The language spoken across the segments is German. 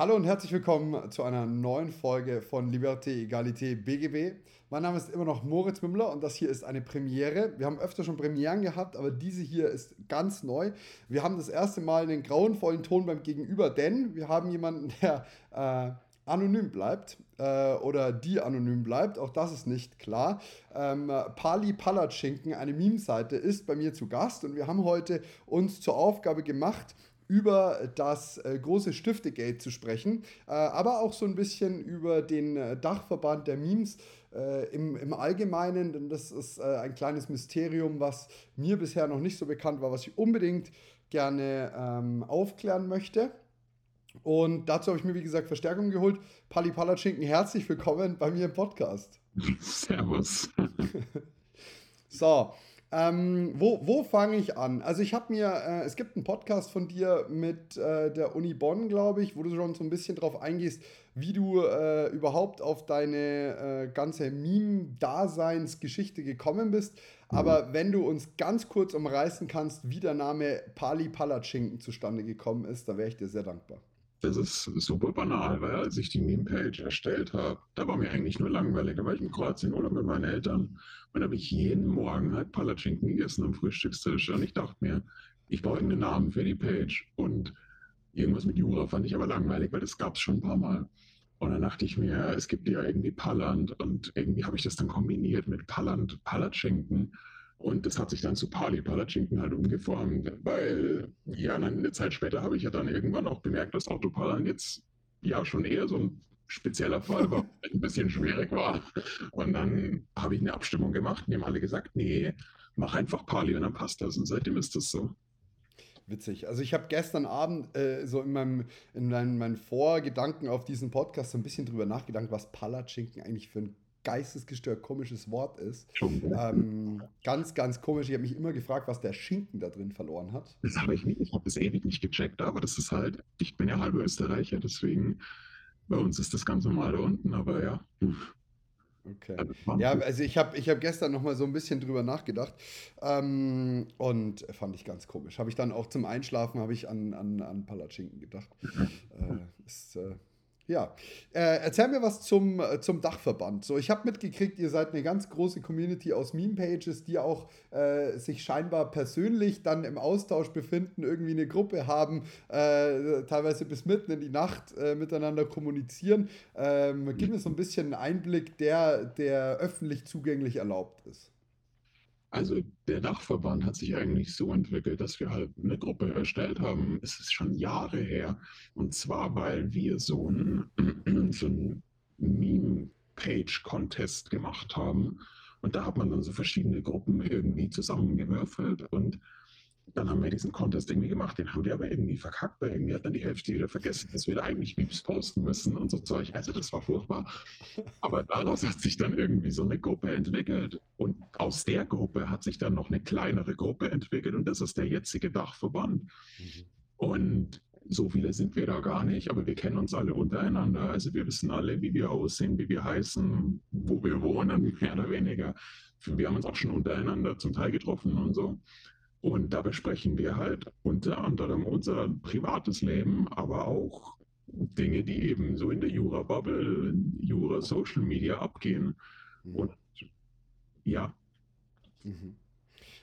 Hallo und herzlich willkommen zu einer neuen Folge von Liberté, Egalité, BGB. Mein Name ist immer noch Moritz Mümmler und das hier ist eine Premiere. Wir haben öfter schon Premieren gehabt, aber diese hier ist ganz neu. Wir haben das erste Mal einen grauenvollen Ton beim Gegenüber, denn wir haben jemanden, der äh, anonym bleibt äh, oder die anonym bleibt. Auch das ist nicht klar. Ähm, Pali Palatschinken, eine Meme-Seite, ist bei mir zu Gast und wir haben heute uns zur Aufgabe gemacht, über das äh, große Stiftegate zu sprechen, äh, aber auch so ein bisschen über den äh, Dachverband der Memes äh, im, im Allgemeinen, denn das ist äh, ein kleines Mysterium, was mir bisher noch nicht so bekannt war, was ich unbedingt gerne ähm, aufklären möchte. Und dazu habe ich mir, wie gesagt, Verstärkung geholt. Pali Palatschinken, herzlich willkommen bei mir im Podcast. Servus. so, ähm, wo wo fange ich an? Also ich habe mir, äh, es gibt einen Podcast von dir mit äh, der Uni Bonn, glaube ich, wo du schon so ein bisschen drauf eingehst, wie du äh, überhaupt auf deine äh, ganze Meme-Daseinsgeschichte gekommen bist. Aber mhm. wenn du uns ganz kurz umreißen kannst, wie der Name Pali Palatschinken zustande gekommen ist, da wäre ich dir sehr dankbar. Das ist super banal, weil als ich die Meme-Page erstellt habe, da war mir eigentlich nur langweilig. Da war ich in Kroatien oder mit meinen Eltern. Und da habe ich jeden Morgen halt Palatschinken gegessen am Frühstückstisch. Und ich dachte mir, ich brauche einen Namen für die Page. Und irgendwas mit Jura fand ich aber langweilig, weil das gab es schon ein paar Mal. Und dann dachte ich mir, es gibt ja irgendwie Palland. Und irgendwie habe ich das dann kombiniert mit Palland, Palatschinken. Und das hat sich dann zu Pali Palatschinken halt umgeformt, weil ja, eine Zeit später habe ich ja dann irgendwann auch bemerkt, dass Autopalan jetzt ja schon eher so ein spezieller Fall war, ein bisschen schwierig war. Und dann habe ich eine Abstimmung gemacht und die haben alle gesagt, nee, mach einfach Pali und dann passt das. Und seitdem ist das so. Witzig. Also ich habe gestern Abend äh, so in meinem in meinen, meinen Vorgedanken auf diesen Podcast so ein bisschen drüber nachgedacht, was Palatschinken eigentlich für ein geistesgestört komisches Wort ist. Ähm, ganz, ganz komisch. Ich habe mich immer gefragt, was der Schinken da drin verloren hat. Das habe ich nicht. Ich habe es ewig nicht gecheckt, aber das ist halt, ich bin ja halber Österreicher, deswegen bei uns ist das ganz normal da unten, aber ja. Okay. Ja, also ich habe ich hab gestern noch mal so ein bisschen drüber nachgedacht ähm, und fand ich ganz komisch. Habe ich dann auch zum Einschlafen habe ich an, an, an Palatschinken gedacht. äh, ist, äh, ja, äh, erzähl mir was zum, äh, zum Dachverband. So, ich habe mitgekriegt, ihr seid eine ganz große Community aus Meme-Pages, die auch äh, sich scheinbar persönlich dann im Austausch befinden, irgendwie eine Gruppe haben, äh, teilweise bis mitten in die Nacht äh, miteinander kommunizieren. Ähm, gib mir so ein bisschen einen Einblick, der, der öffentlich zugänglich erlaubt ist. Also der Dachverband hat sich eigentlich so entwickelt, dass wir halt eine Gruppe erstellt haben. Es ist schon Jahre her. Und zwar, weil wir so einen, so einen Meme-Page-Contest gemacht haben. Und da hat man dann so verschiedene Gruppen irgendwie zusammengewürfelt und dann haben wir diesen Contest irgendwie gemacht, den haben wir aber irgendwie verkackt, weil irgendwie hat dann die Hälfte wieder vergessen, dass wir da eigentlich Memes posten müssen und so Zeug. Also das war furchtbar. Aber daraus hat sich dann irgendwie so eine Gruppe entwickelt. Und aus der Gruppe hat sich dann noch eine kleinere Gruppe entwickelt und das ist der jetzige Dachverband. Mhm. Und so viele sind wir da gar nicht, aber wir kennen uns alle untereinander. Also wir wissen alle, wie wir aussehen, wie wir heißen, wo wir wohnen, mehr oder weniger. Wir haben uns auch schon untereinander zum Teil getroffen und so. Und da besprechen wir halt unter anderem unser privates Leben, aber auch Dinge, die eben so in der Jura-Bubble, Jura-Social Media abgehen. Mhm. Und ja. Mhm.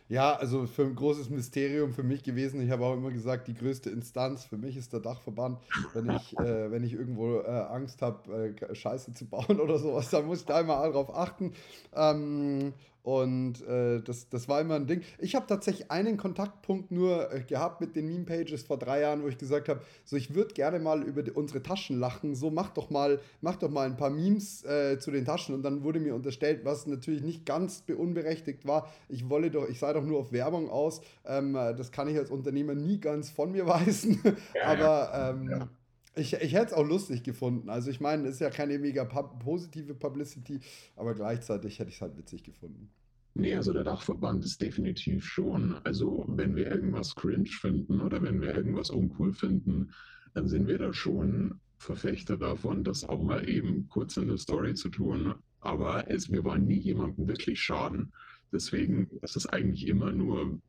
Ja, also für ein großes Mysterium für mich gewesen. Ich habe auch immer gesagt, die größte Instanz für mich ist der Dachverband. Wenn ich, äh, wenn ich irgendwo äh, Angst habe, äh, Scheiße zu bauen oder sowas, dann muss ich da immer darauf achten. Ähm, und äh, das, das war immer ein Ding. Ich habe tatsächlich einen Kontaktpunkt nur äh, gehabt mit den Meme-Pages vor drei Jahren, wo ich gesagt habe, so ich würde gerne mal über die, unsere Taschen lachen. So mach doch mal, mach doch mal ein paar Memes äh, zu den Taschen. Und dann wurde mir unterstellt, was natürlich nicht ganz unberechtigt war. Ich wolle doch, ich sei doch nur auf Werbung aus. Ähm, äh, das kann ich als Unternehmer nie ganz von mir weisen. Ja, Aber ähm, ja. Ich, ich hätte es auch lustig gefunden. Also ich meine, es ist ja keine mega positive Publicity, aber gleichzeitig hätte ich es halt witzig gefunden. Nee, also der Dachverband ist definitiv schon. Also wenn wir irgendwas cringe finden oder wenn wir irgendwas uncool finden, dann sind wir da schon Verfechter davon, das auch mal eben kurz in der Story zu tun. Aber es, wir wollen nie jemandem wirklich schaden. Deswegen, das ist eigentlich immer nur,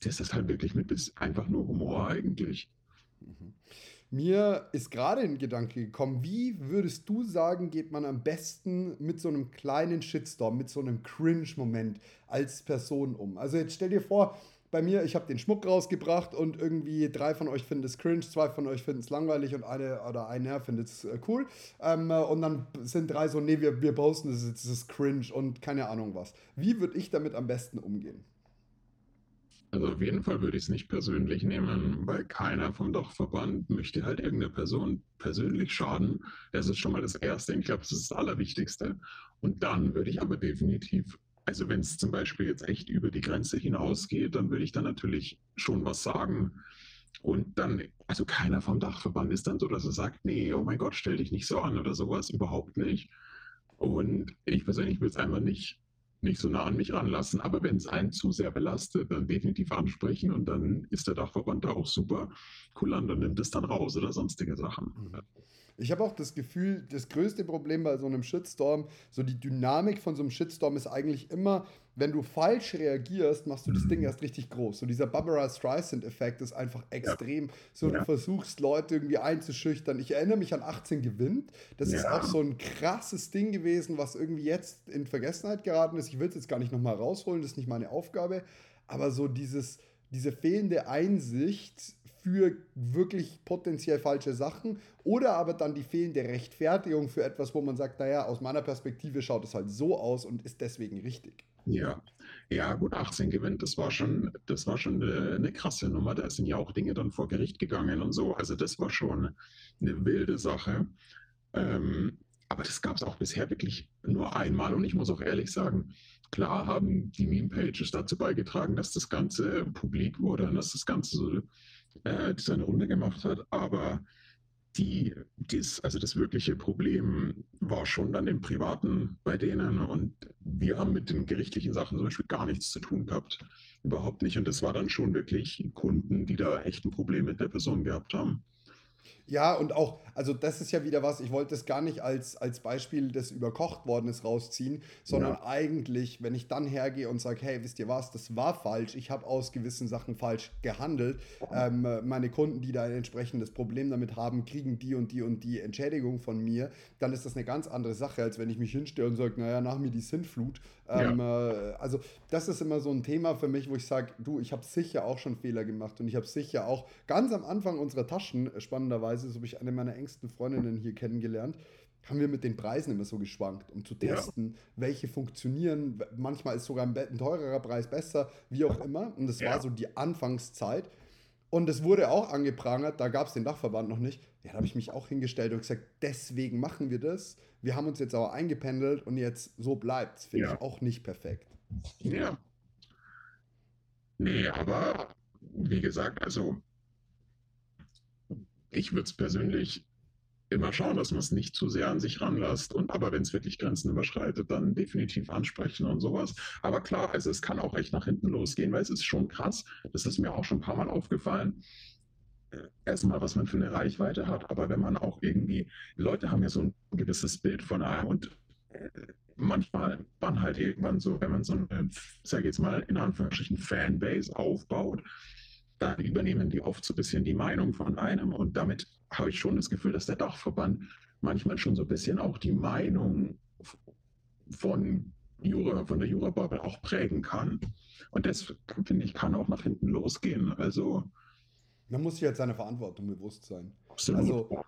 das ist halt wirklich mit bis einfach nur Humor eigentlich. Mhm. Mir ist gerade ein Gedanke gekommen, wie würdest du sagen, geht man am besten mit so einem kleinen Shitstorm, mit so einem Cringe-Moment als Person um? Also jetzt stell dir vor, bei mir, ich habe den Schmuck rausgebracht und irgendwie drei von euch finden es cringe, zwei von euch finden es langweilig und eine oder einer findet es äh, cool. Ähm, äh, und dann sind drei so, nee, wir, wir posten das, das ist cringe und keine Ahnung was. Wie würde ich damit am besten umgehen? Also auf jeden Fall würde ich es nicht persönlich nehmen, weil keiner vom Dachverband möchte halt irgendeiner Person persönlich schaden. Das ist schon mal das Erste. Ich glaube, das ist das Allerwichtigste. Und dann würde ich aber definitiv, also wenn es zum Beispiel jetzt echt über die Grenze hinausgeht, dann würde ich dann natürlich schon was sagen. Und dann, also keiner vom Dachverband ist dann so, dass er sagt, nee, oh mein Gott, stell dich nicht so an oder sowas, überhaupt nicht. Und ich persönlich will es einfach nicht nicht so nah an mich ranlassen. Aber wenn es einen zu sehr belastet, dann definitiv ansprechen und dann ist der Dachverband da auch super cool an, dann nimmt es dann raus oder sonstige Sachen. Mhm. Ich habe auch das Gefühl, das größte Problem bei so einem Shitstorm, so die Dynamik von so einem Shitstorm ist eigentlich immer, wenn du falsch reagierst, machst du das Ding erst richtig groß. So dieser Barbara Streisand-Effekt ist einfach extrem. Ja. So du ja. versuchst Leute irgendwie einzuschüchtern. Ich erinnere mich an 18 gewinnt. Das ja. ist auch so ein krasses Ding gewesen, was irgendwie jetzt in Vergessenheit geraten ist. Ich will es jetzt gar nicht nochmal rausholen, das ist nicht meine Aufgabe. Aber so dieses, diese fehlende Einsicht für wirklich potenziell falsche Sachen oder aber dann die fehlende Rechtfertigung für etwas, wo man sagt, naja, aus meiner Perspektive schaut es halt so aus und ist deswegen richtig. Ja, ja, gut, 18 gewinnt, das war schon, das war schon eine, eine, krasse Nummer. Da sind ja auch Dinge dann vor Gericht gegangen und so. Also das war schon eine wilde Sache. Ähm, aber das gab es auch bisher wirklich nur einmal. Und ich muss auch ehrlich sagen, klar haben die Meme-Pages dazu beigetragen, dass das Ganze publik wurde und dass das Ganze so äh, seine Runde gemacht hat. Aber die, dies, also das wirkliche Problem war schon dann im Privaten bei denen und wir haben mit den gerichtlichen Sachen zum Beispiel gar nichts zu tun gehabt. Überhaupt nicht. Und das war dann schon wirklich Kunden, die da echt ein Problem mit der Person gehabt haben. Ja, und auch, also das ist ja wieder was, ich wollte es gar nicht als, als Beispiel des überkocht worden ist rausziehen, sondern ja. eigentlich, wenn ich dann hergehe und sage, hey, wisst ihr was, das war falsch, ich habe aus gewissen Sachen falsch gehandelt, ähm, meine Kunden, die da ein entsprechendes Problem damit haben, kriegen die und die und die Entschädigung von mir, dann ist das eine ganz andere Sache, als wenn ich mich hinstelle und sage, naja, nach mir die Sintflut. Ähm, ja. äh, also das ist immer so ein Thema für mich, wo ich sage, du, ich habe sicher auch schon Fehler gemacht und ich habe sicher auch ganz am Anfang unserer Taschen, spannenderweise, so habe ich eine meiner engsten Freundinnen hier kennengelernt, haben wir mit den Preisen immer so geschwankt, um zu testen, ja. welche funktionieren. Manchmal ist sogar ein, teurerer Preis besser, wie auch immer. Und das ja. war so die Anfangszeit. Und es wurde auch angeprangert, da gab es den Dachverband noch nicht. Ja, da habe ich mich auch hingestellt und gesagt, deswegen machen wir das. Wir haben uns jetzt aber eingependelt und jetzt so bleibt es. Finde ja. ich auch nicht perfekt. Ja. Nee, aber wie gesagt, also ich würde es persönlich immer schauen, dass man es nicht zu sehr an sich ranlässt. Und aber wenn es wirklich Grenzen überschreitet, dann definitiv ansprechen und sowas. Aber klar, also es kann auch echt nach hinten losgehen, weil es ist schon krass. Das ist mir auch schon ein paar Mal aufgefallen. Äh, erstmal, was man für eine Reichweite hat, aber wenn man auch irgendwie, Leute haben ja so ein gewisses Bild von einem und äh, manchmal dann halt irgendwann so, wenn man so eine, sag jetzt mal, in Anführungsstrichen Fanbase aufbaut, dann übernehmen die oft so ein bisschen die Meinung von einem und damit habe ich schon das Gefühl, dass der Dachverband manchmal schon so ein bisschen auch die Meinung von Jura, von der Jura-Bubble auch prägen kann. Und das, finde ich, kann auch nach hinten losgehen. Also. Man muss sich jetzt seiner Verantwortung bewusst sein. Absolut. Also,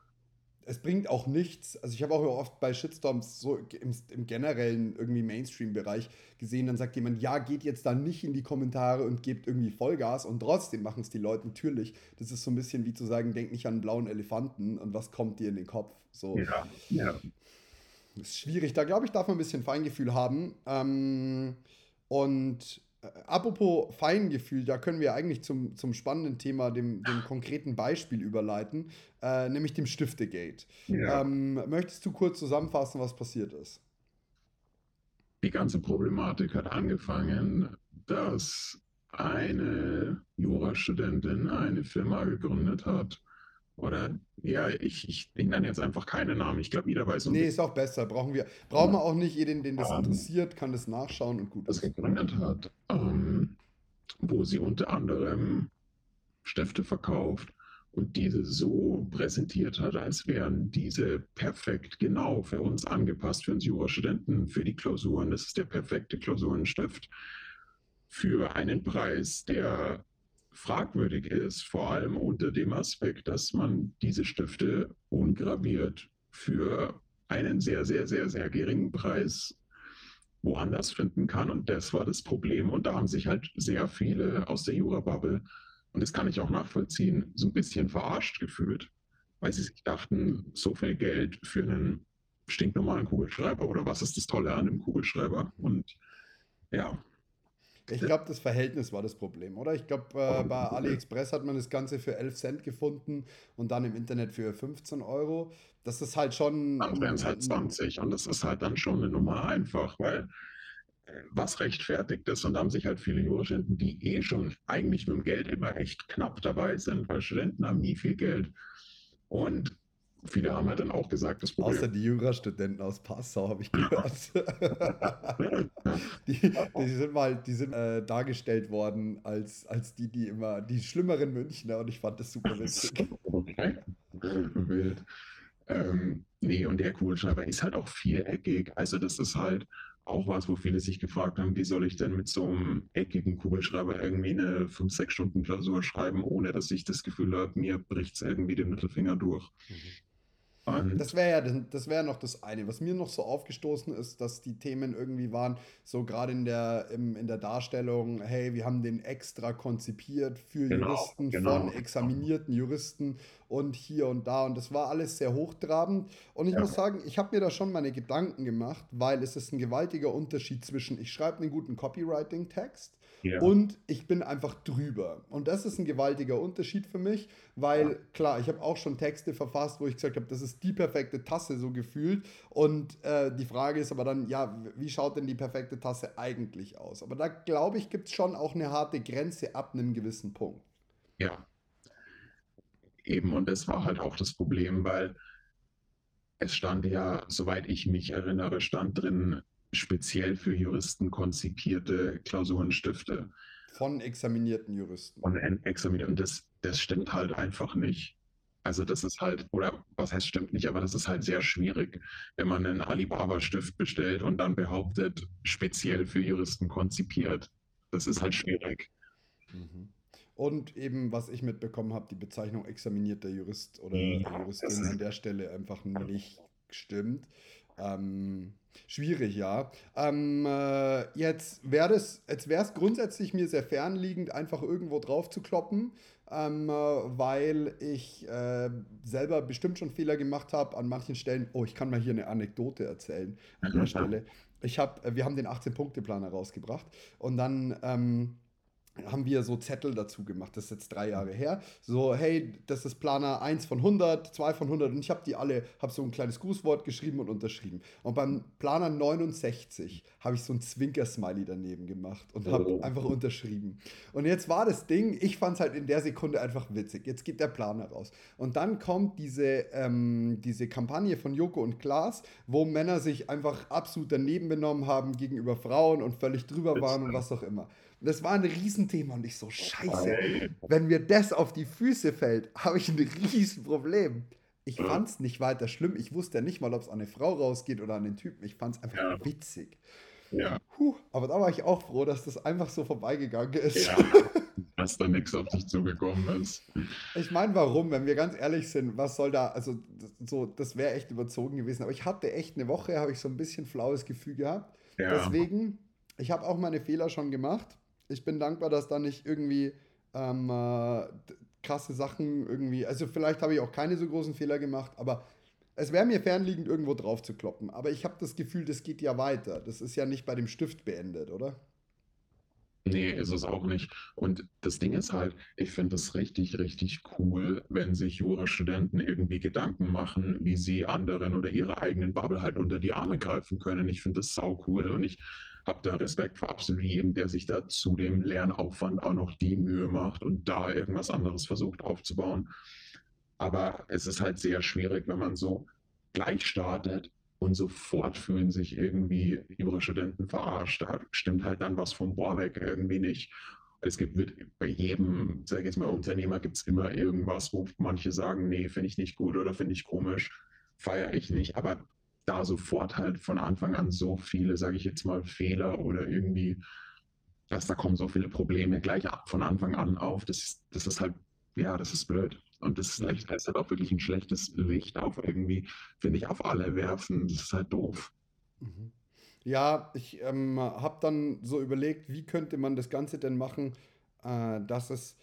es bringt auch nichts. Also ich habe auch oft bei Shitstorms so im, im generellen irgendwie Mainstream-Bereich gesehen, dann sagt jemand, ja, geht jetzt da nicht in die Kommentare und gebt irgendwie Vollgas und trotzdem machen es die Leute natürlich. Das ist so ein bisschen wie zu sagen, denk nicht an einen blauen Elefanten und was kommt dir in den Kopf. So. Ja, ja. Das ist schwierig. Da glaube ich, darf man ein bisschen Feingefühl haben. Ähm, und apropos Feingefühl, da können wir eigentlich zum, zum spannenden Thema, dem, dem konkreten Beispiel überleiten, äh, nämlich dem Stiftegate. Ja. Ähm, möchtest du kurz zusammenfassen, was passiert ist? Die ganze Problematik hat angefangen, dass eine Jurastudentin eine Firma gegründet hat, oder ja, ich, ich, nenne jetzt einfach keine Namen. Ich glaube, jeder weiß. Nee, ist auch besser. Brauchen wir, brauchen wir auch nicht jeden, den das um, interessiert, kann das nachschauen und gut. Das gegründet hat, ähm, wo sie unter anderem Stifte verkauft und diese so präsentiert hat, als wären diese perfekt genau für uns angepasst, für uns Jurastudenten, für die Klausuren. Das ist der perfekte Klausurenstift für einen Preis, der fragwürdig ist, vor allem unter dem Aspekt, dass man diese Stifte ungraviert für einen sehr, sehr, sehr, sehr geringen Preis woanders finden kann. Und das war das Problem. Und da haben sich halt sehr viele aus der Jura-Bubble und das kann ich auch nachvollziehen, so ein bisschen verarscht gefühlt, weil sie sich dachten, so viel Geld für einen stinknormalen Kugelschreiber oder was ist das Tolle an einem Kugelschreiber? Und ja. Ich glaube, das Verhältnis war das Problem, oder? Ich glaube, äh, bei AliExpress hat man das Ganze für 11 Cent gefunden und dann im Internet für 15 Euro. Das ist halt schon. Dann wären es halt 20 und das ist halt dann schon eine Nummer einfach, weil was rechtfertigt ist. Und da haben sich halt viele Jurastudenten, die eh schon eigentlich mit dem Geld immer echt knapp dabei sind, weil Studenten haben nie viel Geld. Und viele haben halt dann auch gesagt, das Problem. Außer die Jurastudenten aus Passau, habe ich gehört. die, die, sind mal, die sind äh, dargestellt worden als, als die, die immer, die schlimmeren Münchner und ich fand das super witzig. Okay. Wild. Ähm, nee, und der Kugelschreiber ist halt auch viereckig. Also das ist halt, auch was, wo viele sich gefragt haben, wie soll ich denn mit so einem eckigen Kugelschreiber irgendwie eine 5-6 Stunden Klausur schreiben, ohne dass ich das Gefühl habe, mir bricht es irgendwie den Mittelfinger durch. Mhm. Und das wäre ja das wär noch das eine. Was mir noch so aufgestoßen ist, dass die Themen irgendwie waren, so gerade in der, in der Darstellung, hey, wir haben den extra konzipiert für genau, Juristen, genau. von examinierten Juristen und hier und da. Und das war alles sehr hochtrabend. Und ich ja. muss sagen, ich habe mir da schon meine Gedanken gemacht, weil es ist ein gewaltiger Unterschied zwischen, ich schreibe einen guten Copywriting-Text ja. Und ich bin einfach drüber. Und das ist ein gewaltiger Unterschied für mich, weil ja. klar, ich habe auch schon Texte verfasst, wo ich gesagt habe, das ist die perfekte Tasse so gefühlt. Und äh, die Frage ist aber dann, ja, wie schaut denn die perfekte Tasse eigentlich aus? Aber da glaube ich, gibt es schon auch eine harte Grenze ab einem gewissen Punkt. Ja. Eben, und das war halt auch das Problem, weil es stand ja, soweit ich mich erinnere, stand drin, speziell für Juristen konzipierte Klausurenstifte. Von examinierten Juristen. Von examinierten. Und das, das stimmt halt einfach nicht. Also das ist halt, oder was heißt stimmt nicht, aber das ist halt sehr schwierig, wenn man einen Alibaba-Stift bestellt und dann behauptet, speziell für Juristen konzipiert. Das ist halt schwierig. Mhm. Und eben, was ich mitbekommen habe, die Bezeichnung examinierter Jurist oder ja, Juristin an der Stelle einfach nicht stimmt. Ähm, schwierig, ja. Ähm, äh, jetzt wäre es jetzt wär's grundsätzlich mir sehr fernliegend, einfach irgendwo drauf zu kloppen, ähm, äh, weil ich äh, selber bestimmt schon Fehler gemacht habe an manchen Stellen. Oh, ich kann mal hier eine Anekdote erzählen an der Stelle. Ich hab, äh, wir haben den 18-Punkte-Planer rausgebracht und dann ähm, haben wir so Zettel dazu gemacht. Das ist jetzt drei Jahre her. So, hey, das ist Planer 1 von 100, 2 von 100 und ich habe die alle, habe so ein kleines Grußwort geschrieben und unterschrieben. Und beim Planer 69 habe ich so ein Zwinker-Smiley daneben gemacht und habe oh. einfach unterschrieben. Und jetzt war das Ding, ich fand es halt in der Sekunde einfach witzig. Jetzt geht der Planer raus. Und dann kommt diese, ähm, diese Kampagne von Joko und Klaas, wo Männer sich einfach absolut daneben benommen haben gegenüber Frauen und völlig drüber waren und was auch immer. Das war ein Riesenthema und ich so, scheiße, wenn mir das auf die Füße fällt, habe ich ein Riesenproblem. Ich fand es nicht weiter schlimm. Ich wusste ja nicht mal, ob es an eine Frau rausgeht oder an den Typen. Ich fand es einfach ja. witzig. Ja. Puh, aber da war ich auch froh, dass das einfach so vorbeigegangen ist. Ja, dass da nichts auf dich zugekommen ist. Ich meine, warum? Wenn wir ganz ehrlich sind, was soll da, also so, das wäre echt überzogen gewesen. Aber ich hatte echt eine Woche, habe ich so ein bisschen flaues Gefühl gehabt. Ja. Deswegen, ich habe auch meine Fehler schon gemacht ich bin dankbar, dass da nicht irgendwie ähm, äh, krasse Sachen irgendwie, also vielleicht habe ich auch keine so großen Fehler gemacht, aber es wäre mir fernliegend, irgendwo drauf zu kloppen. Aber ich habe das Gefühl, das geht ja weiter. Das ist ja nicht bei dem Stift beendet, oder? Nee, ist es auch nicht. Und das Ding ist halt, ich finde es richtig, richtig cool, wenn sich Jurastudenten irgendwie Gedanken machen, wie sie anderen oder ihre eigenen Bubble halt unter die Arme greifen können. Ich finde das sau cool und ich habe da Respekt vor absolut jedem, der sich da zu dem Lernaufwand auch noch die Mühe macht und da irgendwas anderes versucht aufzubauen. Aber es ist halt sehr schwierig, wenn man so gleich startet und sofort fühlen sich irgendwie Jurastudenten verarscht. Da stimmt halt dann was vom Bohr weg irgendwie nicht. Es gibt bei jedem, sag ich jetzt mal, Unternehmer gibt es immer irgendwas, wo manche sagen, nee, finde ich nicht gut oder finde ich komisch, feiere ich nicht. Aber da sofort halt von Anfang an so viele, sage ich jetzt mal, Fehler oder irgendwie, dass da kommen so viele Probleme gleich von Anfang an auf, das, das ist halt, ja, das ist blöd. Und das ist halt, das ist halt auch wirklich ein schlechtes Licht auf irgendwie, finde ich, auf alle werfen. Das ist halt doof. Mhm. Ja, ich ähm, habe dann so überlegt, wie könnte man das Ganze denn machen, äh, dass es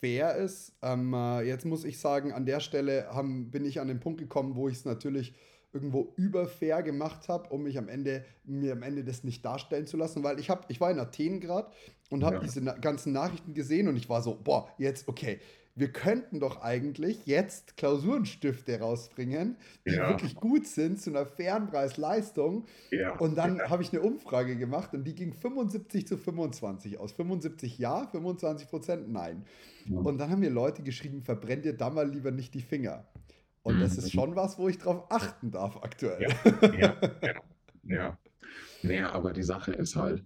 fair ist. Ähm, äh, jetzt muss ich sagen, an der Stelle haben, bin ich an den Punkt gekommen, wo ich es natürlich irgendwo überfair gemacht habe, um mich am Ende, mir am Ende das nicht darstellen zu lassen, weil ich habe, ich war in Athen gerade und habe ja. diese ganzen Nachrichten gesehen und ich war so, boah, jetzt, okay, wir könnten doch eigentlich jetzt Klausurenstifte rausbringen, die ja. wirklich gut sind zu einer fairen Preis-Leistung. Ja. Und dann ja. habe ich eine Umfrage gemacht und die ging 75 zu 25 aus. 75 ja, 25 Prozent nein. Und dann haben mir Leute geschrieben, verbrennt ihr da mal lieber nicht die Finger. Und das ist mhm. schon was, wo ich drauf achten darf aktuell. Ja, ja, ja. ja. Naja, aber die Sache ist halt,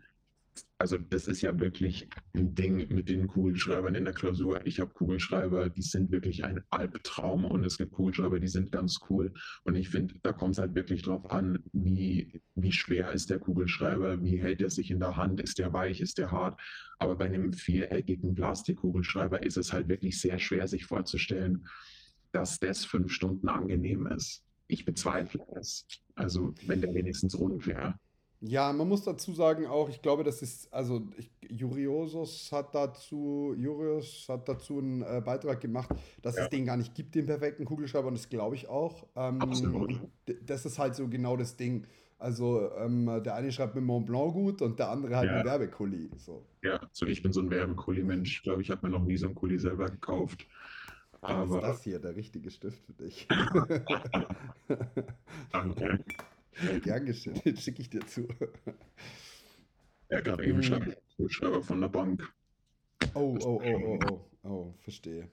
also das ist ja wirklich ein Ding mit den Kugelschreibern in der Klausur. Ich habe Kugelschreiber, die sind wirklich ein Albtraum und es gibt Kugelschreiber, die sind ganz cool. Und ich finde, da kommt es halt wirklich drauf an, wie, wie schwer ist der Kugelschreiber, wie hält er sich in der Hand, ist der weich, ist der hart. Aber bei einem viereckigen Plastikkugelschreiber ist es halt wirklich sehr schwer, sich vorzustellen, dass das fünf Stunden angenehm ist. Ich bezweifle es. Also wenn der wenigstens rund wäre. Ja, man muss dazu sagen auch, ich glaube, das ist, also ich, Juriosos hat dazu, Jurios hat dazu einen äh, Beitrag gemacht, dass ja. es den gar nicht gibt, den perfekten Kugelschreiber, und das glaube ich auch. Ähm, Absolut. Das ist halt so genau das Ding. Also ähm, der eine schreibt mit Mont Blanc gut und der andere halt ja. mit Werbekuli. So. Ja, so ich bin so ein Werbekuli-Mensch. Ich glaube, ich habe mir noch nie so einen Kuli selber gekauft. Aber ist das hier der richtige Stift für dich? Danke. Gern geschehen, den schicke ich dir zu. Ja, gerade eben hm. Schreiber von der Bank. Oh, oh, oh, oh, oh, oh, verstehe.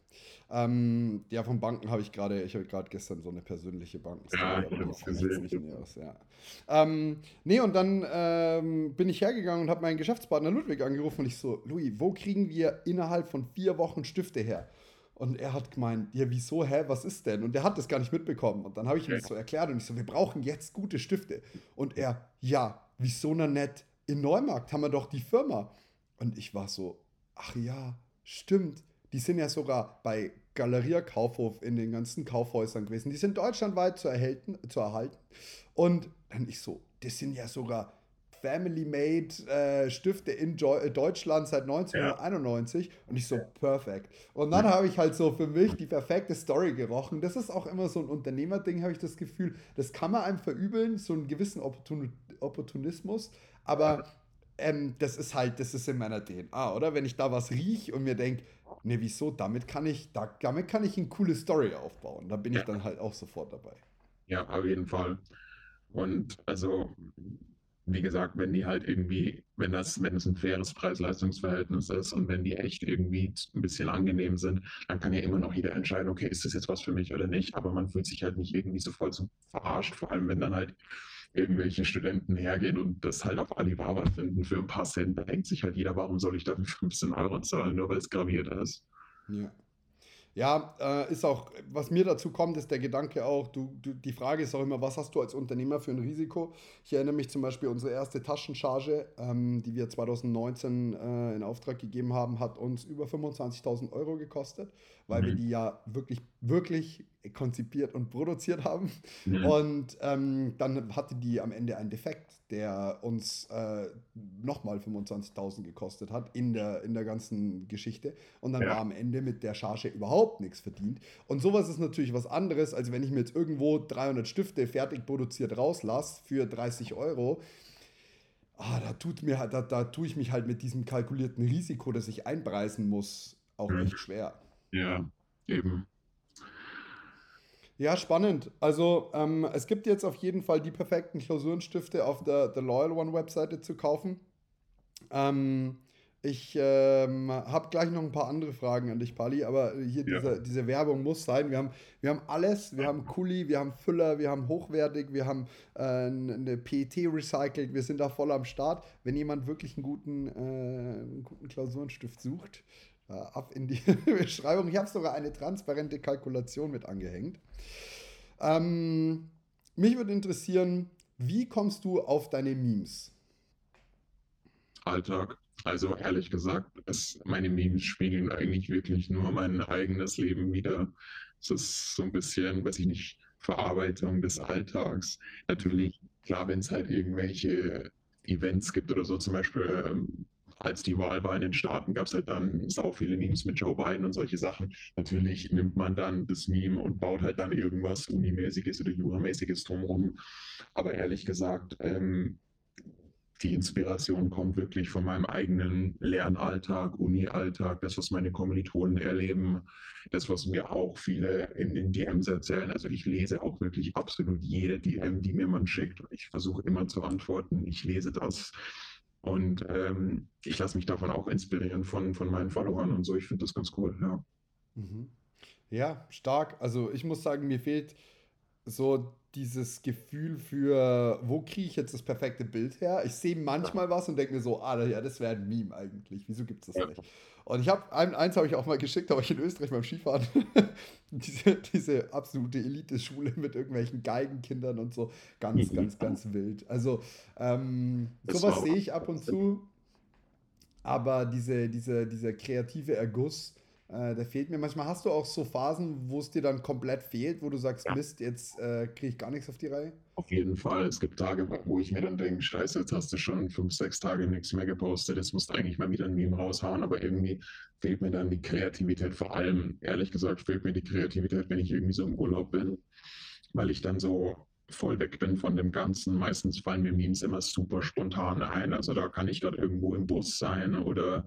Ähm, ja, von Banken habe ich gerade, ich habe gerade gestern so eine persönliche Bankenstory, ja, aber das gesehen. Nicht aus, ja. Ähm, nee, und dann ähm, bin ich hergegangen und habe meinen Geschäftspartner Ludwig angerufen und ich so, Louis, wo kriegen wir innerhalb von vier Wochen Stifte her? Und er hat gemeint, ja, wieso, hä, was ist denn? Und er hat das gar nicht mitbekommen. Und dann habe ich ihm das so erklärt und ich so, wir brauchen jetzt gute Stifte. Und er, ja, wieso na nett? In Neumarkt haben wir doch die Firma. Und ich war so, ach ja, stimmt. Die sind ja sogar bei Galeria Kaufhof in den ganzen Kaufhäusern gewesen. Die sind deutschlandweit zu, erhalten, zu erhalten. Und dann ich so, das sind ja sogar Family-Made äh, Stifte in jo äh, Deutschland seit 1991 ja. und ich so, perfekt. Und dann habe ich halt so für mich die perfekte Story gerochen. Das ist auch immer so ein Unternehmerding, habe ich das Gefühl. Das kann man einem verübeln, so einen gewissen Opportun Opportunismus, aber ähm, das ist halt, das ist in meiner DNA, oder? Wenn ich da was rieche und mir denke, ne, wieso, damit kann ich, da, damit kann ich eine coole Story aufbauen. Da bin ja. ich dann halt auch sofort dabei. Ja, auf jeden Fall. Und also wie gesagt, wenn die halt irgendwie, wenn das, wenn es ein faires Preis-Leistungs-Verhältnis ist und wenn die echt irgendwie ein bisschen angenehm sind, dann kann ja immer noch jeder entscheiden, okay, ist das jetzt was für mich oder nicht, aber man fühlt sich halt nicht irgendwie so voll so verarscht, vor allem wenn dann halt irgendwelche Studenten hergehen und das halt auf Alibaba finden für ein paar Cent, da denkt sich halt jeder, warum soll ich dafür 15 Euro zahlen, nur weil es graviert ist. Ja. Ja, äh, ist auch, was mir dazu kommt, ist der Gedanke auch, du, du, die Frage ist auch immer, was hast du als Unternehmer für ein Risiko? Ich erinnere mich zum Beispiel, unsere erste Taschencharge, ähm, die wir 2019 äh, in Auftrag gegeben haben, hat uns über 25.000 Euro gekostet, weil mhm. wir die ja wirklich, wirklich konzipiert und produziert haben. Mhm. Und ähm, dann hatte die am Ende einen Defekt der uns äh, nochmal 25.000 gekostet hat in der, in der ganzen Geschichte. Und dann ja. war am Ende mit der Charge überhaupt nichts verdient. Und sowas ist natürlich was anderes, als wenn ich mir jetzt irgendwo 300 Stifte fertig produziert rauslasse für 30 Euro. Ah, da tut mir da, da tue ich mich halt mit diesem kalkulierten Risiko, das ich einpreisen muss, auch mhm. echt schwer. Ja, eben. Ja, spannend. Also ähm, es gibt jetzt auf jeden Fall die perfekten Klausurenstifte auf der The Loyal One Webseite zu kaufen. Ähm, Ich ähm, habe gleich noch ein paar andere Fragen an dich, Pali, aber hier Ja. diese, diese Werbung muss sein. Wir haben, wir haben alles. Wir haben Kuli, wir haben Füller, wir haben hochwertig, wir haben äh, eine PET recycelt. Wir sind da voll am Start. Wenn jemand wirklich einen guten, äh, einen guten Klausurenstift sucht, äh, ab in die Beschreibung. Ich habe sogar eine transparente Kalkulation mit angehängt. Ähm, mich würde interessieren, wie kommst du auf deine Memes? Alltag. Also ehrlich gesagt, es, meine Memes spiegeln eigentlich wirklich nur mein eigenes Leben wider. Es ist so ein bisschen, weiß ich nicht, Verarbeitung des Alltags. Natürlich, klar, wenn es halt irgendwelche Events gibt oder so, zum Beispiel ähm, als die Wahl war in den Staaten, gab es halt dann sau viele Memes mit Joe Biden und solche Sachen. Natürlich nimmt man dann das Meme und baut halt dann irgendwas Unimäßiges oder Juramäßiges drumherum. Aber ehrlich gesagt, ähm, die Inspiration kommt wirklich von meinem eigenen Lernalltag, Uni-Alltag, das, was meine Kommilitonen erleben, das, was mir auch viele in den DMs erzählen. Also ich lese auch wirklich absolut jede DM, die mir man schickt. Ich versuche immer zu antworten. Ich lese das. Und ähm, ich lasse mich davon auch inspirieren von, von meinen Followern und so. Ich finde das ganz cool, ja. Mhm. Ja, stark. Also ich muss sagen, mir fehlt so dieses Gefühl für, wo kriege ich jetzt das perfekte Bild her? Ich sehe manchmal was und denke mir so, ah, ja, das wäre ein Meme eigentlich. Wieso gibt es das nicht? Und ich habe, ein, eins habe ich auch mal geschickt, war ich in Österreich beim Skifahren. diese, diese absolute Elite-Schule mit irgendwelchen Geigenkindern und so. Ganz, Mhm. ganz, ganz wild. Also ähm, sowas sehe ich ab und zu. Aber diese, diese, dieser kreative Erguss, äh, der fehlt mir. Manchmal hast du auch so Phasen, wo es dir dann komplett fehlt, wo du sagst, Ja. Mist, jetzt äh, kriege ich gar nichts auf die Reihe. Auf jeden Fall. Es gibt Tage, wo ich mir dann denke, Scheiße, jetzt hast du schon fünf, sechs Tage nichts mehr gepostet. Jetzt musst du eigentlich mal wieder ein Meme raushauen. Aber irgendwie fehlt mir dann die Kreativität. Vor allem, ehrlich gesagt, fehlt mir die Kreativität, wenn ich irgendwie so im Urlaub bin, weil ich dann so voll weg bin von dem Ganzen. Meistens fallen mir Memes immer super spontan ein. Also da kann ich gerade irgendwo im Bus sein oder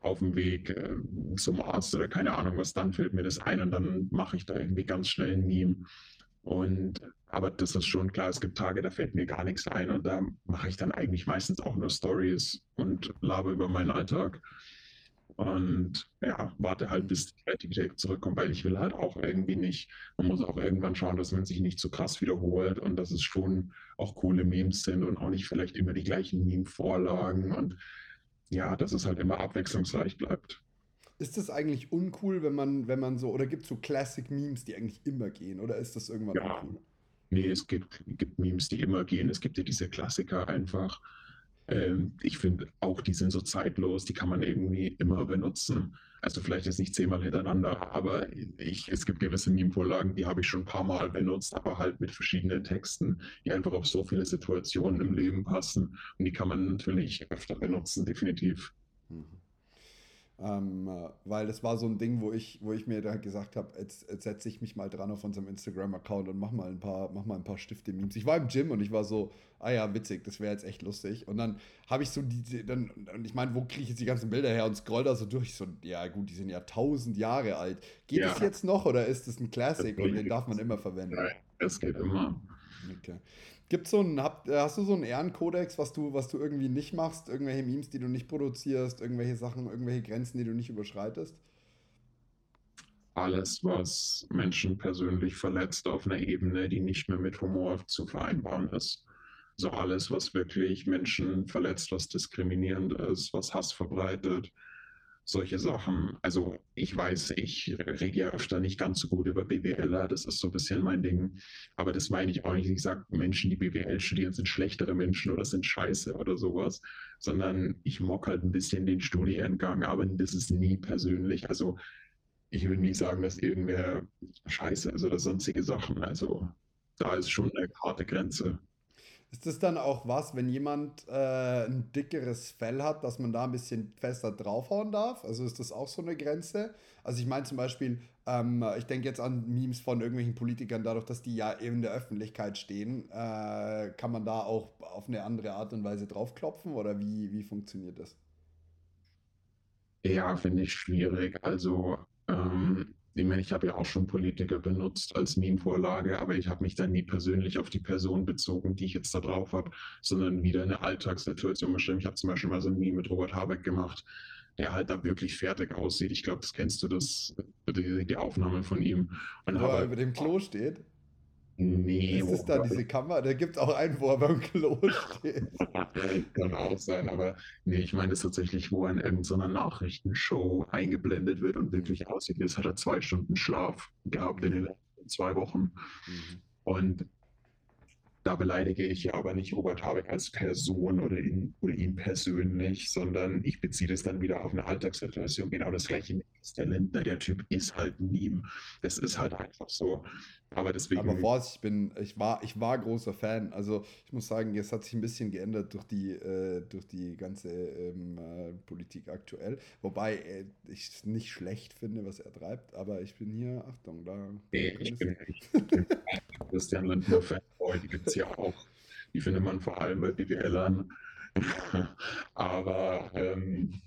auf dem Weg äh, zum Arzt oder keine Ahnung was. Dann fällt mir das ein und dann mache ich da irgendwie ganz schnell ein Meme. Und aber das ist schon klar, es gibt Tage, da fällt mir gar nichts ein und da mache ich dann eigentlich meistens auch nur Stories und laber über meinen Alltag. Und ja, warte halt, bis die Kreativität zurückkommt, weil ich will halt auch irgendwie nicht, man muss auch irgendwann schauen, dass man sich nicht zu krass wiederholt und dass es schon auch coole Memes sind und auch nicht vielleicht immer die gleichen Meme-Vorlagen und ja, dass es halt immer abwechslungsreich bleibt. Ist das eigentlich uncool, wenn man, wenn man so, oder gibt es so Classic-Memes, die eigentlich immer gehen, oder ist das irgendwann Ja, uncool? Nee, es gibt, gibt Memes, die immer gehen. Es gibt ja diese Klassiker einfach. Ähm, ich finde auch, die sind so zeitlos, die kann man irgendwie immer benutzen. Also vielleicht jetzt nicht zehnmal hintereinander, aber ich, es gibt gewisse Meme-Vorlagen, die habe ich schon ein paar Mal benutzt, aber halt mit verschiedenen Texten, die einfach auf so viele Situationen im Leben passen. Und die kann man natürlich öfter benutzen, definitiv. Mhm. Ähm, äh, weil das war so ein Ding, wo ich, wo ich mir da gesagt habe, jetzt, jetzt setze ich mich mal dran auf unserem Instagram-Account und mach mal ein paar, mach mal ein paar Stifte-Memes. Ich war im Gym und ich war so, ah ja, witzig, das wäre jetzt echt lustig. Und dann habe ich so die, dann, und ich meine, wo kriege ich jetzt die ganzen Bilder her und scroll da so durch. So, ja gut, die sind ja tausend Jahre alt. Geht es Ja, jetzt noch oder ist es ein Classic und den darf man immer verwenden? Nein, es geht immer. Okay. Gibt's so einen, habt, äh, hast du so einen Ehrenkodex, was du, was du irgendwie nicht machst? Irgendwelche Memes, die du nicht produzierst, irgendwelche Sachen, irgendwelche Grenzen, die du nicht überschreitest? alles, was Menschen persönlich verletzt auf einer Ebene, die nicht mehr mit Humor zu vereinbaren ist. So alles, was wirklich Menschen verletzt, was diskriminierend ist, was Hass verbreitet, solche Sachen. Also ich weiß, ich rede ja öfter nicht ganz so gut über BWLer, das ist so ein bisschen mein Ding. Aber das meine ich auch nicht. Ich sage, Menschen, die BWL studieren, sind schlechtere Menschen oder sind scheiße oder sowas, sondern ich mock halt ein bisschen den Studiengang, aber das ist nie persönlich. Also ich würde nie sagen, dass irgendwer scheiße ist oder sonstige Sachen. Also da ist schon eine harte Grenze. Ist das dann auch was, wenn jemand äh, ein dickeres Fell hat, dass man da ein bisschen fester draufhauen darf? Also ist das auch so eine Grenze? Also ich meine zum Beispiel, ähm, ich denke jetzt an Memes von irgendwelchen Politikern, dadurch, dass die ja eben in der Öffentlichkeit stehen, äh, kann man da auch auf eine andere Art und Weise draufklopfen oder wie, wie funktioniert das? Ja, finde ich schwierig. Also ähm, ich meine, ich habe ja auch schon Politiker benutzt als Meme-Vorlage, aber ich habe mich dann nie persönlich auf die Person bezogen, die ich jetzt da drauf habe, sondern wieder eine Alltagssituation bestimmt. Ich habe zum Beispiel mal so ein Meme mit Robert Habeck gemacht, der halt da wirklich fertig aussieht. Ich glaube, das kennst du, das, die, die Aufnahme von ihm. Und wo er über dem Klo steht. Nee. Ist es da diese Kamera? Da gibt es auch einen, wo er beim Klo steht. Kann auch sein, aber nee, ich meine es tatsächlich, wo er in irgendeiner Nachrichtenshow eingeblendet wird und wirklich aussieht, jetzt hat er zwei Stunden Schlaf gehabt in den letzten zwei Wochen. Mhm. Und da beleidige ich ja aber nicht Robert Habeck als Person oder ihn, oder ihn persönlich, sondern ich beziehe das dann wieder auf eine Alltagssituation. Genau das gleiche mit der Lindner. Der Typ ist halt ein Meme. Das ist halt einfach so. Aber deswegen. Aber Vorsicht, ich bin, ich war, ich war großer Fan. Also ich muss sagen, es hat sich ein bisschen geändert durch die, äh, durch die ganze ähm, äh, Politik aktuell. Wobei äh, ich es nicht schlecht finde, was er treibt, aber ich bin hier, Achtung, da. Nee, ich bin, ich Christian Lindner Fanboy, die gibt es ja auch. Die findet man vor allem bei BWLern. aber ähm,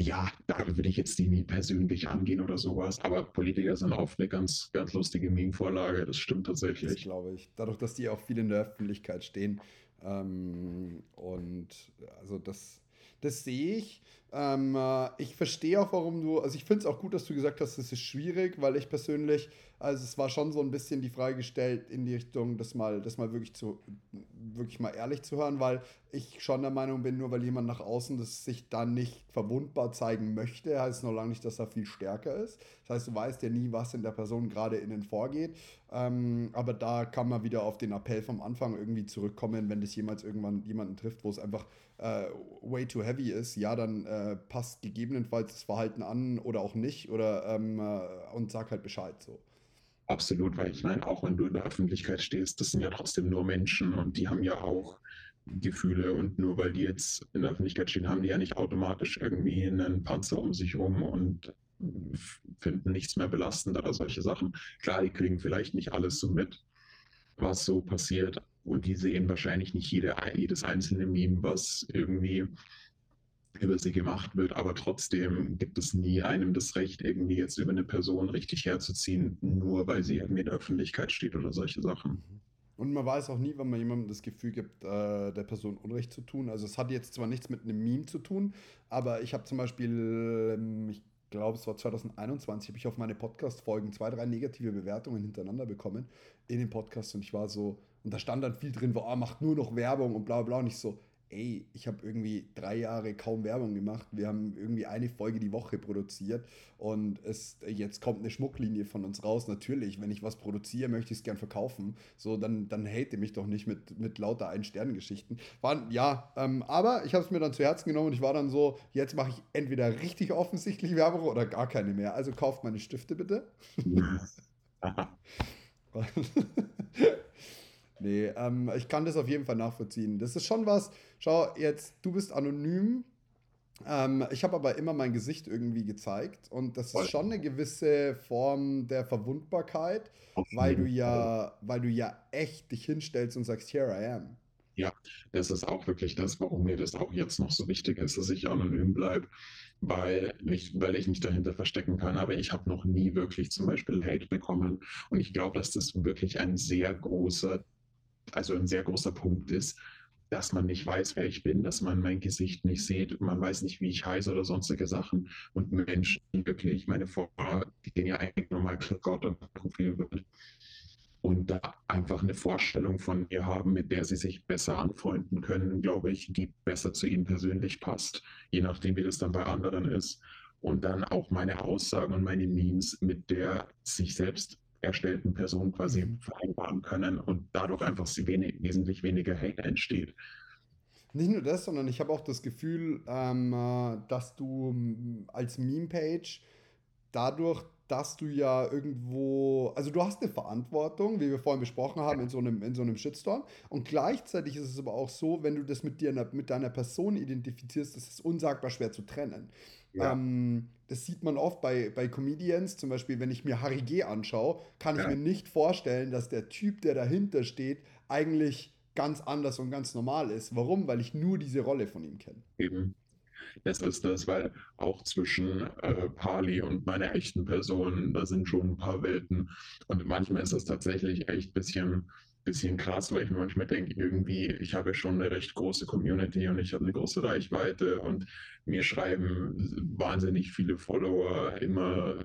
ja, da würde ich jetzt die nie persönlich angehen oder sowas. Aber Politiker sind oft eine ganz, ganz lustige Meme-Vorlage. Das stimmt tatsächlich. Das glaube ich. Dadurch, dass die auch viel in der Öffentlichkeit stehen. Ähm, und also das, das sehe ich. Ähm, äh, ich verstehe auch, warum du, also ich finde es auch gut, dass du gesagt hast, es ist schwierig, weil ich persönlich, also es war schon so ein bisschen die Frage gestellt in die Richtung, das mal, das mal wirklich zu, wirklich mal ehrlich zu hören, weil ich schon der Meinung bin, nur weil jemand nach außen das sich dann nicht verwundbar zeigen möchte, heißt es noch lange nicht, dass er viel stärker ist. Das heißt, du weißt ja nie, was in der Person gerade innen vorgeht. Ähm, aber da kann man wieder auf den Appell vom Anfang irgendwie zurückkommen, wenn das jemals irgendwann jemanden trifft, wo es einfach äh, way too heavy ist, ja, dann äh, passt gegebenenfalls das Verhalten an oder auch nicht oder ähm, äh, und sag halt Bescheid so. Absolut, weil ich meine, auch wenn du in der Öffentlichkeit stehst, das sind ja trotzdem nur Menschen und die haben ja auch Gefühle und nur weil die jetzt in der Öffentlichkeit stehen, haben die ja nicht automatisch irgendwie einen Panzer um sich rum und finden nichts mehr belastend oder solche Sachen. Klar, die kriegen vielleicht nicht alles so mit, was so passiert, und die sehen wahrscheinlich nicht jede, jedes einzelne Meme, was irgendwie über sie gemacht wird, aber trotzdem gibt es nie einem das Recht, irgendwie jetzt über eine Person richtig herzuziehen, nur weil sie irgendwie in der Öffentlichkeit steht oder solche Sachen. Und man weiß auch nie, wenn man jemandem das Gefühl gibt, äh, der Person Unrecht zu tun. Also es hat jetzt zwar nichts mit einem Meme zu tun, aber ich habe zum Beispiel, ähm, ich glaube, es war 2021, habe ich auf meine Podcast-Folgen zwei, drei negative Bewertungen hintereinander bekommen in den Podcast und ich war so, und da stand dann viel drin, wo, ah, macht nur noch Werbung und bla bla. Und ich so, ey, ich habe irgendwie drei Jahre kaum Werbung gemacht. Wir haben irgendwie eine Folge die Woche produziert und es, jetzt kommt eine Schmucklinie von uns raus. Natürlich, wenn ich was produziere, möchte ich es gern verkaufen. So, dann, dann hate mich doch nicht mit, mit lauter Ein-Sterne-Geschichten. Ja, ähm, aber ich habe es mir dann zu Herzen genommen und ich war dann so, jetzt mache ich entweder richtig offensichtlich Werbung oder gar keine mehr. Also kauft meine Stifte bitte. Nee, ähm, ich kann das auf jeden Fall nachvollziehen. Das ist schon was, schau, jetzt, du bist anonym. Ähm, ich habe aber immer mein Gesicht irgendwie gezeigt und das ist schon eine gewisse Form der Verwundbarkeit, weil du ja, weil du ja echt dich hinstellst und sagst, here I am. Ja, das ist auch wirklich das, warum mir das auch jetzt noch so wichtig ist, dass ich anonym bleibe, weil ich, weil ich mich dahinter verstecken kann. Aber ich habe noch nie wirklich zum Beispiel Hate bekommen. Und ich glaube, dass das wirklich ein sehr großer also ein sehr großer Punkt ist, dass man nicht weiß, wer ich bin, dass man mein Gesicht nicht sieht, man weiß nicht, wie ich heiße oder sonstige Sachen. Und Menschen wirklich, meine Vorfahren, die gehen ja eigentlich nur mal Gott und Profil wird. Und da einfach eine Vorstellung von mir haben, mit der sie sich besser anfreunden können, glaube ich, die besser zu ihnen persönlich passt, je nachdem, wie das dann bei anderen ist. Und dann auch meine Aussagen und meine Memes mit der sich selbst erstellten Person quasi mhm. vereinbaren können und dadurch einfach wenig, wesentlich weniger Hate entsteht. Nicht nur das, sondern ich habe auch das Gefühl, ähm, äh, dass du als Meme-Page dadurch, dass du ja irgendwo, also du hast eine Verantwortung, wie wir vorhin besprochen haben, in so einem, in so einem Shitstorm. Und gleichzeitig ist es aber auch so, wenn du das mit dir, mit deiner Person identifizierst, das ist unsagbar schwer zu trennen. Ja. Ähm, das sieht man oft bei, bei Comedians, zum Beispiel, wenn ich mir Harry G. anschaue, kann ja. ich mir nicht vorstellen, dass der Typ, der dahinter steht, eigentlich ganz anders und ganz normal ist. Warum? Weil ich nur diese Rolle von ihm kenne. Eben. Das ist das, weil auch zwischen äh, Pali und meiner echten Person, da sind schon ein paar Welten. Und manchmal ist das tatsächlich echt ein bisschen, bisschen krass, weil ich mir manchmal denke, irgendwie, ich habe schon eine recht große Community und ich habe eine große Reichweite und mir schreiben wahnsinnig viele Follower immer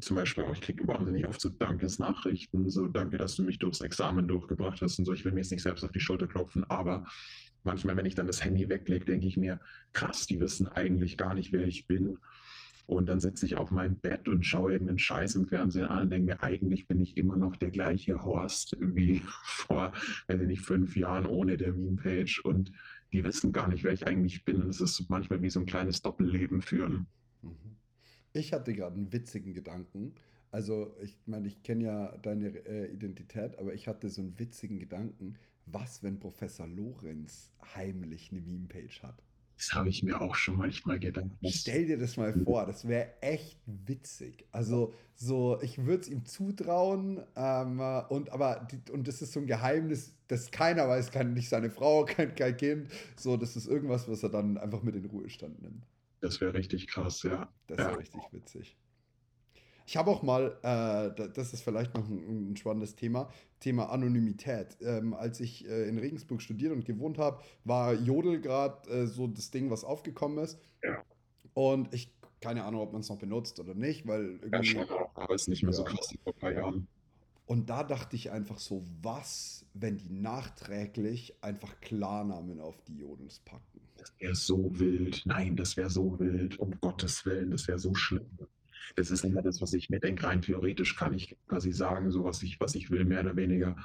zum Beispiel auch, ich kriege wahnsinnig oft so Dankesnachrichten, so danke, dass du mich durchs Examen durchgebracht hast und so. Ich will mir jetzt nicht selbst auf die Schulter klopfen, aber manchmal, wenn ich dann das Handy weglege, denke ich mir, krass, die wissen eigentlich gar nicht, wer ich bin. Und dann sitze ich auf mein Bett und schaue irgendeinen Scheiß im Fernsehen an und denke mir, eigentlich bin ich immer noch der gleiche Horst wie vor, weiß ich nicht, fünf Jahren ohne der Meme-Page. Und die wissen gar nicht, wer ich eigentlich bin. Und es ist manchmal wie so ein kleines Doppelleben führen. Mhm. Ich hatte gerade einen witzigen Gedanken. Also, ich meine, ich kenne ja deine äh, Identität, aber ich hatte so einen witzigen Gedanken. Was, wenn Professor Lorenz heimlich eine Meme-Page hat? Das habe ich mir auch schon manchmal gedacht. Stell dir das mal vor, das wäre echt witzig. Also, so, ich würde es ihm zutrauen, ähm, und aber und das ist so ein Geheimnis, das keiner weiß, kann nicht seine Frau, kein, kein Kind. So, das ist irgendwas, was er dann einfach mit in Ruhestand nimmt. Das wäre richtig krass, ja. Das wäre ja. richtig witzig. Ich habe auch mal, äh, das ist vielleicht noch ein, ein, spannendes Thema, Thema Anonymität. Ähm, als ich äh, in Regensburg studiert und gewohnt habe, war Jodel gerade äh, so das Ding, was aufgekommen ist. Ja. Und ich, keine Ahnung, ob man es noch benutzt oder nicht, weil irgendwie. Ja, schon, aber es ist nicht mehr ja. so krass vor ein paar Jahren. Und da dachte ich einfach so, was, wenn die nachträglich einfach Klarnamen auf die Jodels packen? Das wäre so wild. Nein, das wäre so wild. Um Gottes Willen, das wäre so schlimm. Das ist immer das, was ich mir denke. Rein theoretisch kann ich quasi sagen, so was ich, was ich will, mehr oder weniger.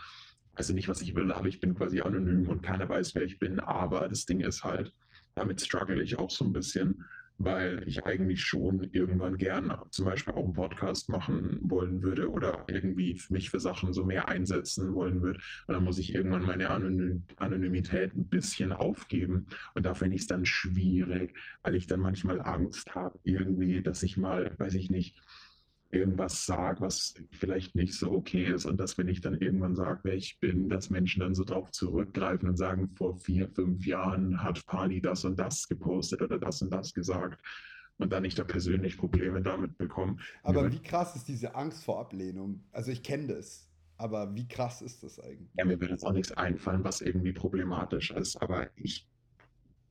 Also nicht, was ich will, aber ich bin quasi anonym und keiner weiß, wer ich bin. Aber das Ding ist halt, damit struggle ich auch so ein bisschen weil ich eigentlich schon irgendwann gern zum Beispiel auch einen Podcast machen wollen würde oder irgendwie mich für Sachen so mehr einsetzen wollen würde. Und dann muss ich irgendwann meine Anonym Anonymität ein bisschen aufgeben. Und da finde ich es dann schwierig, weil ich dann manchmal Angst habe, irgendwie, dass ich mal, weiß ich nicht, irgendwas sage, was vielleicht nicht so okay ist und dass, wenn ich dann irgendwann sage, wer ich bin, dass Menschen dann so drauf zurückgreifen und sagen, vor vier, fünf Jahren hat Pani das und das gepostet oder das und das gesagt und dann nicht da persönlich Probleme damit bekommen. Aber wie krass ist diese Angst vor Ablehnung? Also ich kenne das. Aber wie krass ist das eigentlich? Ja, mir wird jetzt auch nichts einfallen, was irgendwie problematisch ist. Aber ich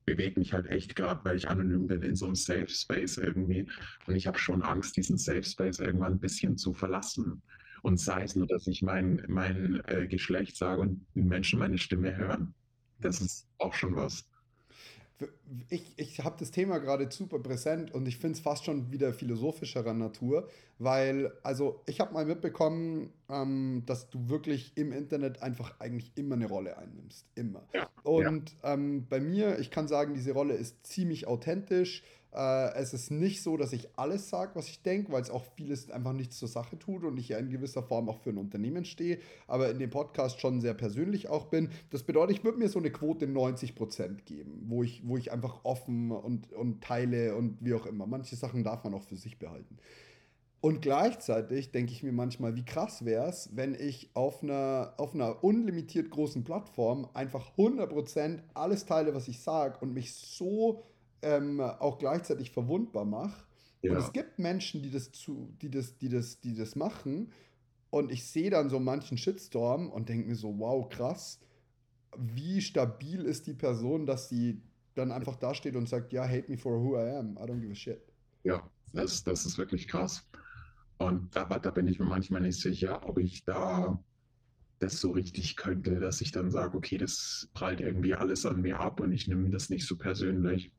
bewege mich halt echt gerade, weil ich anonym bin in so einem Safe Space irgendwie. Und ich habe schon Angst, diesen Safe Space irgendwann ein bisschen zu verlassen. Und sei es nur, dass ich mein, mein äh, Geschlecht sage und die Menschen meine Stimme hören. Das ist auch schon was ich, ich habe das Thema gerade super präsent und ich finde es fast schon wieder philosophischerer Natur, weil, also ich habe mal mitbekommen, ähm, dass du wirklich im Internet einfach eigentlich immer eine Rolle einnimmst. Immer. Ja, und ja. Ähm, bei mir, ich kann sagen, diese Rolle ist ziemlich authentisch. Äh, es ist nicht so, dass ich alles sage, was ich denke, weil es auch vieles einfach nichts zur Sache tut und ich ja in gewisser Form auch für ein Unternehmen stehe, aber in dem Podcast schon sehr persönlich auch bin. Das bedeutet, ich würde mir so eine Quote 90% geben, wo ich, wo ich einfach offen und, und teile und wie auch immer. Manche Sachen darf man auch für sich behalten. Und gleichzeitig denke ich mir manchmal, wie krass wäre es, wenn ich auf einer, auf einer unlimitiert großen Plattform einfach 100% alles teile, was ich sage und mich so ähm, auch gleichzeitig verwundbar mache. Ja. Und es gibt Menschen, die das zu, die das, die das, die das machen. Und ich sehe dann so manchen Shitstorm und denke mir so, wow, krass, wie stabil ist die Person, dass sie dann einfach dasteht und sagt, ja, hate me for who I am, I don't give a shit. Ja, das, das ist wirklich krass. Und da, da bin ich mir manchmal nicht sicher, ob ich da das so richtig könnte, dass ich dann sage, okay, das prallt irgendwie alles an mir ab und ich nehme das nicht so persönlich.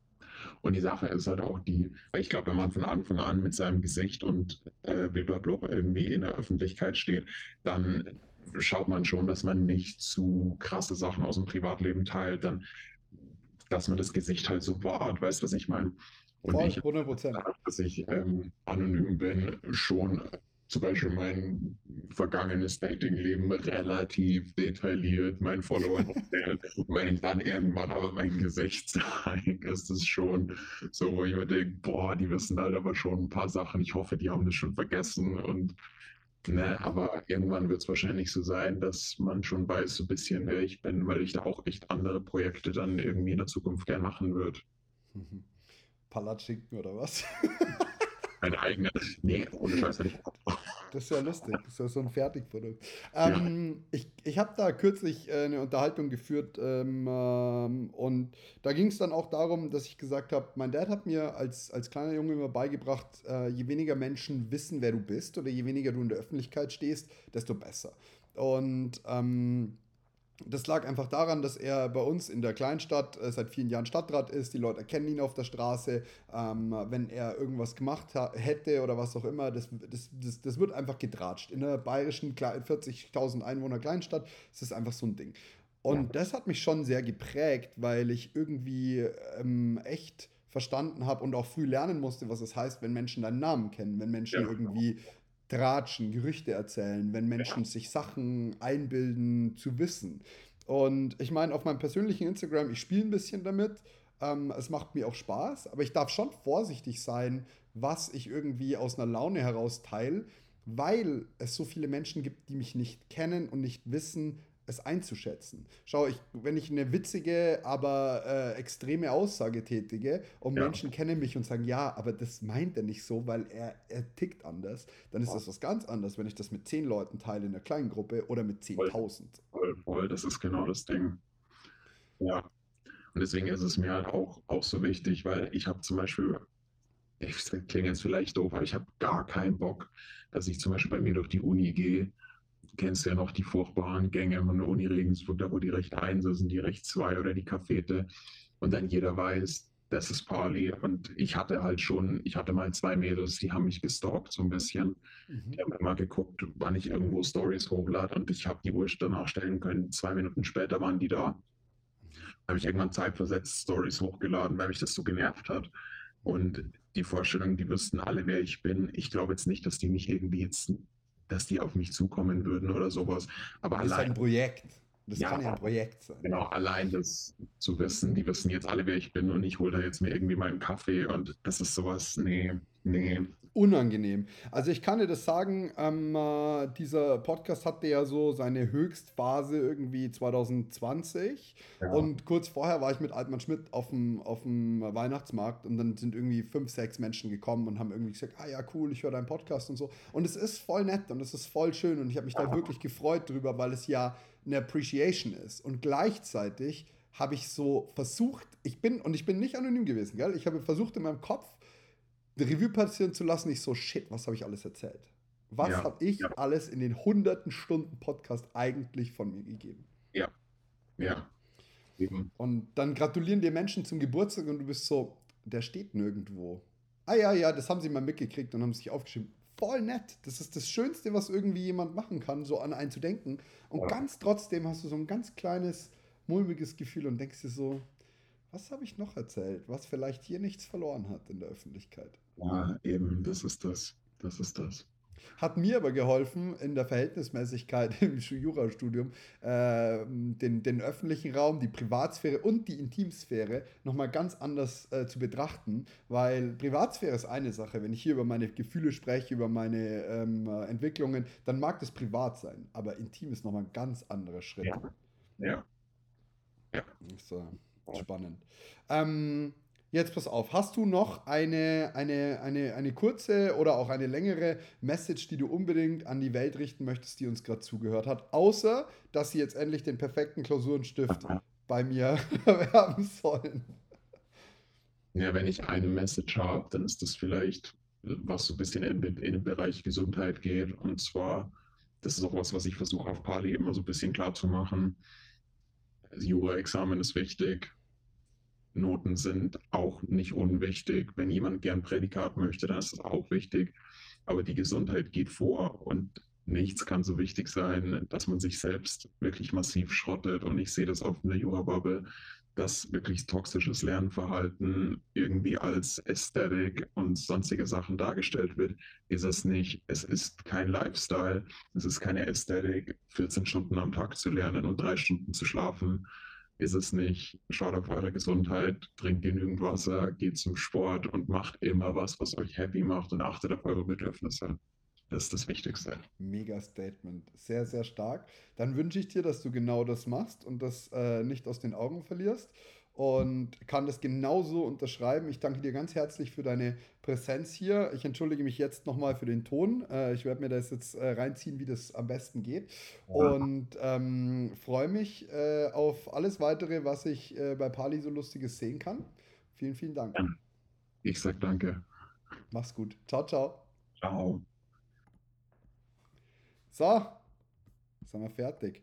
Und die Sache ist halt auch die, weil ich glaube, wenn man von Anfang an mit seinem Gesicht und äh, blablabla irgendwie in der Öffentlichkeit steht, dann schaut man schon, dass man nicht zu krasse Sachen aus dem Privatleben teilt, dann, dass man das Gesicht halt so wahrt, weißt du, was ich meine? Und Voll, ich, 100 Prozent. Dass ich ähm, anonym bin, schon zum Beispiel mein vergangenes Datingleben relativ detailliert meinen Followern erzählt. wenn dann irgendwann aber mein Gesicht zeige, ist es schon so, wo ich mir denke, boah, die wissen halt aber schon ein paar Sachen. Ich hoffe, die haben das schon vergessen. Und ne, aber irgendwann wird es wahrscheinlich so sein, dass man schon weiß, so ein bisschen, wer ich bin, weil ich da auch echt andere Projekte dann irgendwie in der Zukunft gerne machen würde. Mhm. Palatschinken oder was? Meine eigene. Nee, ohne Scheiß nicht. Das ist ja lustig. Das ist ja so ein Fertigprodukt. Ähm, ja. Ich, ich habe da kürzlich äh, eine Unterhaltung geführt ähm, ähm, und da ging es dann auch darum, dass ich gesagt habe, mein Dad hat mir als, als kleiner Junge immer beigebracht, äh, je weniger Menschen wissen, wer du bist oder je weniger du in der Öffentlichkeit stehst, desto besser. Und ähm, das lag einfach daran, dass er bei uns in der Kleinstadt äh, seit vielen Jahren Stadtrat ist. Die Leute kennen ihn auf der Straße. Ähm, wenn er irgendwas gemacht hätte oder was auch immer, das, das, das, das wird einfach gedratscht. In einer bayerischen 40.000 Einwohner Kleinstadt ist das einfach so ein Ding. Und das hat mich schon sehr geprägt, weil ich irgendwie ähm, echt verstanden habe und auch früh lernen musste, was es heißt, wenn Menschen deinen Namen kennen, wenn Menschen ja. irgendwie tratschen, Gerüchte erzählen, wenn Menschen sich Sachen einbilden zu wissen. Und ich meine, auf meinem persönlichen Instagram, ich spiele ein bisschen damit. Ähm, es macht mir auch Spaß, aber ich darf schon vorsichtig sein, was ich irgendwie aus einer Laune heraus teile, weil es so viele Menschen gibt, die mich nicht kennen und nicht wissen, es einzuschätzen. Schau, ich, wenn ich eine witzige, aber äh, extreme Aussage tätige und ja. Menschen kennen mich und sagen, ja, aber das meint er nicht so, weil er, er tickt anders, dann ist das was ganz anderes, wenn ich das mit zehn Leuten teile in einer kleinen Gruppe oder mit 10.000. Voll, voll, voll, das ist genau das Ding. Ja. Und deswegen ist es mir halt auch, auch so wichtig, weil ich habe zum Beispiel, ich klinge jetzt vielleicht doof, aber ich habe gar keinen Bock, dass ich zum Beispiel bei mir durch die Uni gehe kennst ja noch die furchtbaren Gänge von der Uni Regensburg, da wo die Recht 1 sind, die Recht 2 oder die Cafete. Und dann jeder weiß, das ist Parley. Und ich hatte halt schon, ich hatte mal zwei Mädels, die haben mich gestalkt so ein bisschen. Mhm. Die haben immer geguckt, wann ich irgendwo Stories hochlade und ich habe die Wurst danach stellen können. Zwei Minuten später waren die da. Habe ich irgendwann zeitversetzt Stories hochgeladen, weil mich das so genervt hat. Und die Vorstellung, die wüssten alle, wer ich bin. Ich glaube jetzt nicht, dass die mich irgendwie jetzt dass die auf mich zukommen würden oder sowas. Aber das allein, ist ein Projekt. Das ja, kann ja ein Projekt sein. Genau, allein das zu wissen, die wissen jetzt alle, wer ich bin und ich hole da jetzt mir irgendwie meinen Kaffee und das ist sowas, nee, nee, unangenehm. Also ich kann dir das sagen, ähm, äh, dieser Podcast hatte ja so seine Höchstphase irgendwie 2020 ja. und kurz vorher war ich mit Altmann Schmidt auf dem, auf dem Weihnachtsmarkt und dann sind irgendwie fünf, sechs Menschen gekommen und haben irgendwie gesagt, ah ja cool, ich höre deinen Podcast und so und es ist voll nett und es ist voll schön und ich habe mich da wirklich gefreut drüber, weil es ja eine Appreciation ist und gleichzeitig habe ich so versucht, ich bin, und ich bin nicht anonym gewesen, gell? Ich habe versucht in meinem Kopf Revue passieren zu lassen, ich so, shit, was habe ich alles erzählt? Was ja, habe ich ja. alles in den hunderten Stunden Podcast eigentlich von mir gegeben? Ja. Ja. Eben. Und dann gratulieren dir Menschen zum Geburtstag und du bist so, der steht nirgendwo. Ah ja, ja, das haben sie mal mitgekriegt und haben sich aufgeschrieben. Voll nett. Das ist das Schönste, was irgendwie jemand machen kann, so an einen zu denken. Und ja. ganz trotzdem hast du so ein ganz kleines, mulmiges Gefühl und denkst dir so, was habe ich noch erzählt, was vielleicht hier nichts verloren hat in der Öffentlichkeit? Ja, eben, das ist das. Das ist das. Hat mir aber geholfen, in der Verhältnismäßigkeit im Jurastudium äh, den, den öffentlichen Raum, die Privatsphäre und die Intimsphäre nochmal ganz anders äh, zu betrachten, weil Privatsphäre ist eine Sache. Wenn ich hier über meine Gefühle spreche, über meine ähm, Entwicklungen, dann mag das privat sein, aber intim ist nochmal ein ganz anderer Schritt. Ja. Ja. ja. So. Spannend. Ähm, jetzt pass auf, hast du noch eine, eine, eine, eine kurze oder auch eine längere Message, die du unbedingt an die Welt richten möchtest, die uns gerade zugehört hat, außer dass sie jetzt endlich den perfekten Klausurenstift bei mir erwerben sollen? Ja, wenn ich eine Message habe, dann ist das vielleicht, was so ein bisschen in, in den Bereich Gesundheit geht. Und zwar, das ist auch was, was ich versuche auf Pali immer so ein bisschen klar zu machen. Das Jura-Examen ist wichtig, Noten sind auch nicht unwichtig. Wenn jemand gern Prädikat möchte, dann ist das auch wichtig. Aber die Gesundheit geht vor und nichts kann so wichtig sein, dass man sich selbst wirklich massiv schrottet. Und ich sehe das auf in der Jura-Bubble, dass wirklich toxisches Lernverhalten irgendwie als Ästhetik und sonstige Sachen dargestellt wird, ist es nicht. Es ist kein Lifestyle, es ist keine Ästhetik, 14 Stunden am Tag zu lernen und drei Stunden zu schlafen ist es nicht. Schaut auf eure Gesundheit, trinkt genügend Wasser, geht zum Sport und macht immer was, was euch happy macht und achtet auf eure Bedürfnisse. Das ist das Wichtigste. Mega Statement. Sehr, sehr stark. Dann wünsche ich dir, dass du genau das machst und das äh, nicht aus den Augen verlierst. Und kann das genauso unterschreiben. Ich danke dir ganz herzlich für deine Präsenz hier. Ich entschuldige mich jetzt nochmal für den Ton. Äh, ich werde mir das jetzt äh, reinziehen, wie das am besten geht. Ja. Und ähm, freue mich äh, auf alles weitere, was ich äh, bei Pali so Lustiges sehen kann. Vielen, vielen Dank. Ich sag danke. Mach's gut. Ciao, ciao. Ciao. So, sind wir fertig.